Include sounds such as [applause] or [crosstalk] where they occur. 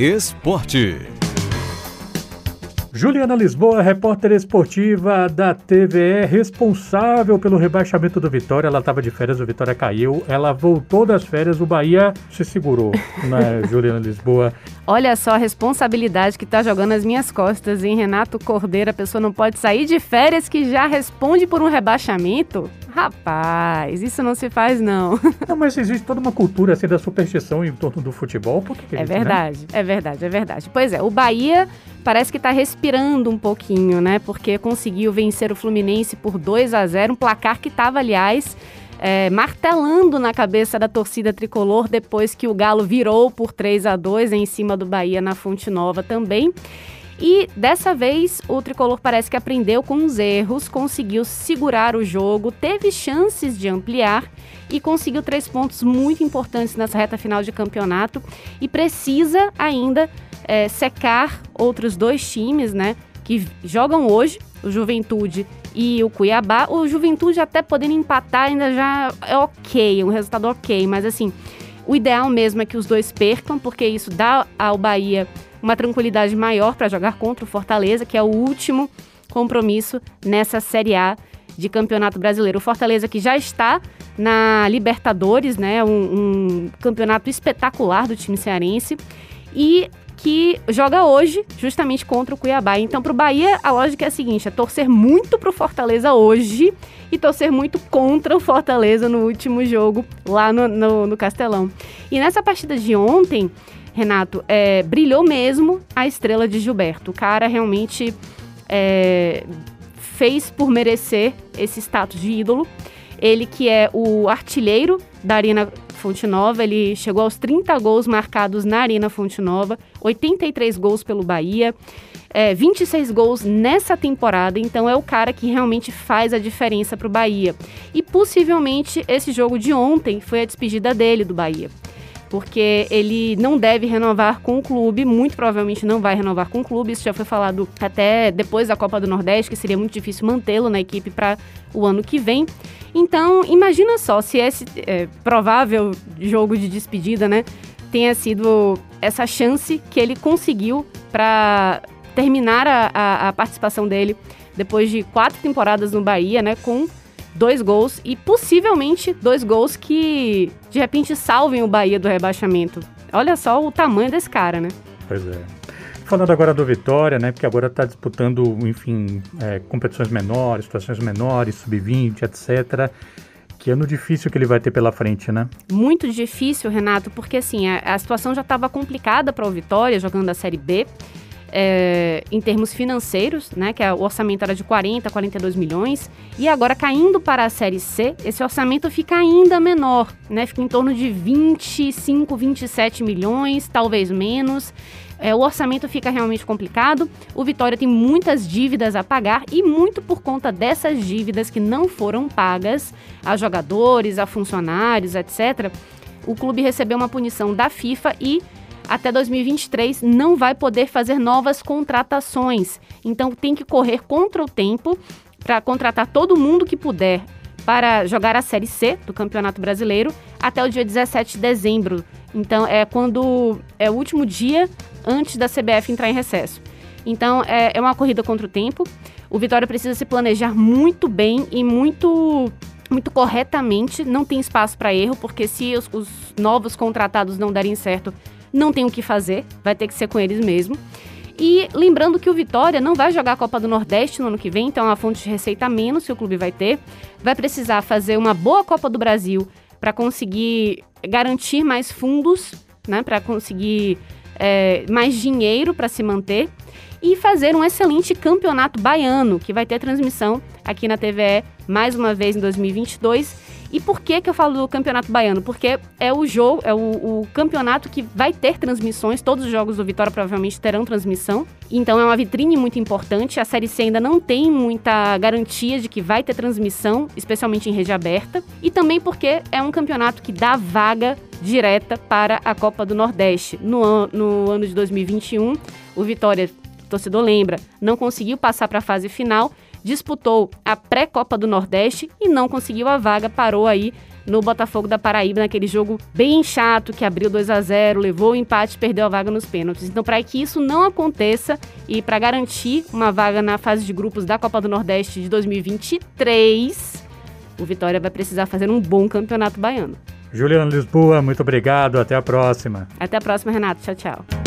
Esporte. Juliana Lisboa, repórter esportiva da TVE, responsável pelo rebaixamento do Vitória. Ela estava de férias, o Vitória caiu. Ela voltou das férias, o Bahia se segurou, [laughs] né, Juliana Lisboa? Olha só a responsabilidade que está jogando as minhas costas, hein, Renato Cordeiro? A pessoa não pode sair de férias que já responde por um rebaixamento? Rapaz, isso não se faz, não. [laughs] Não, mas existe toda uma cultura assim, da superstição em torno do futebol. Por que é, é isso, né? verdade, né? é verdade, é verdade. Pois é, o Bahia parece que está respirando um pouquinho, né? Porque conseguiu vencer o Fluminense por 2 a 0 um placar que estava, aliás, é, martelando na cabeça da torcida tricolor depois que o Galo virou por 3 a 2 em cima do Bahia na Fonte Nova também. E dessa vez o tricolor parece que aprendeu com os erros, conseguiu segurar o jogo, teve chances de ampliar e conseguiu três pontos muito importantes nessa reta final de campeonato e precisa ainda é, secar outros dois times, né? Que jogam hoje, o Juventude e o Cuiabá. O Juventude até podendo empatar ainda já é ok, um resultado ok, mas assim, o ideal mesmo é que os dois percam, porque isso dá ao Bahia uma tranquilidade maior para jogar contra o Fortaleza, que é o último compromisso nessa Série A de Campeonato Brasileiro. O Fortaleza que já está na Libertadores, né, um, um campeonato espetacular do time cearense e que joga hoje justamente contra o Cuiabá. Então, para o Bahia, a lógica é a seguinte: é torcer muito para o Fortaleza hoje e torcer muito contra o Fortaleza no último jogo lá no, no, no Castelão. E nessa partida de ontem, Renato, é, brilhou mesmo a estrela de Gilberto. O cara realmente é, fez por merecer esse status de ídolo. Ele que é o artilheiro da Arena Fonte Nova, ele chegou aos 30 gols marcados na Arena Fonte Nova, 83 gols pelo Bahia, é, 26 gols nessa temporada, então é o cara que realmente faz a diferença para o Bahia. E possivelmente esse jogo de ontem foi a despedida dele do Bahia porque ele não deve renovar com o clube, muito provavelmente não vai renovar com o clube. Isso já foi falado até depois da Copa do Nordeste, que seria muito difícil mantê-lo na equipe para o ano que vem. Então, imagina só se esse é, provável jogo de despedida, né, tenha sido essa chance que ele conseguiu para terminar a, a, a participação dele depois de quatro temporadas no Bahia, né, com dois gols e possivelmente dois gols que de repente salvem o Bahia do rebaixamento. Olha só o tamanho desse cara, né? Pois é. Falando agora do Vitória, né? Porque agora está disputando, enfim, é, competições menores, situações menores, sub-20, etc. Que ano difícil que ele vai ter pela frente, né? Muito difícil, Renato, porque assim, a, a situação já estava complicada para o Vitória jogando a Série B é, em termos financeiros, né, que o orçamento era de 40, 42 milhões, e agora caindo para a Série C, esse orçamento fica ainda menor, né, fica em torno de 25, 27 milhões, talvez menos. É, o orçamento fica realmente complicado. O Vitória tem muitas dívidas a pagar e muito por conta dessas dívidas que não foram pagas a jogadores, a funcionários, etc. O clube recebeu uma punição da FIFA e até 2023 não vai poder fazer novas contratações. Então tem que correr contra o tempo para contratar todo mundo que puder para jogar a Série C do Campeonato Brasileiro até o dia 17 de dezembro. Então é quando é o último dia antes da CBF entrar em recesso. Então é, é uma corrida contra o tempo. O Vitória precisa se planejar muito bem e muito muito corretamente. Não tem espaço para erro, porque se os, os novos contratados não derem certo, não tem o que fazer, vai ter que ser com eles mesmo. E lembrando que o Vitória não vai jogar a Copa do Nordeste no ano que vem, então é uma fonte de receita menos que o clube vai ter. Vai precisar fazer uma boa Copa do Brasil para conseguir garantir mais fundos, né, para conseguir é, mais dinheiro para se manter e fazer um excelente campeonato baiano, que vai ter transmissão aqui na TVE mais uma vez em 2022 e por que, que eu falo do Campeonato Baiano? Porque é o jogo, é o, o, campeonato que vai ter transmissões, todos os jogos do Vitória provavelmente terão transmissão. Então é uma vitrine muito importante. A Série C ainda não tem muita garantia de que vai ter transmissão, especialmente em rede aberta. E também porque é um campeonato que dá vaga direta para a Copa do Nordeste. No, no ano de 2021, o Vitória, o torcedor lembra, não conseguiu passar para a fase final disputou a pré-Copa do Nordeste e não conseguiu a vaga, parou aí no Botafogo da Paraíba, naquele jogo bem chato que abriu 2 a 0 levou o empate e perdeu a vaga nos pênaltis. Então, para que isso não aconteça e para garantir uma vaga na fase de grupos da Copa do Nordeste de 2023, o Vitória vai precisar fazer um bom campeonato baiano. Juliana Lisboa, muito obrigado. Até a próxima. Até a próxima, Renato. Tchau, tchau.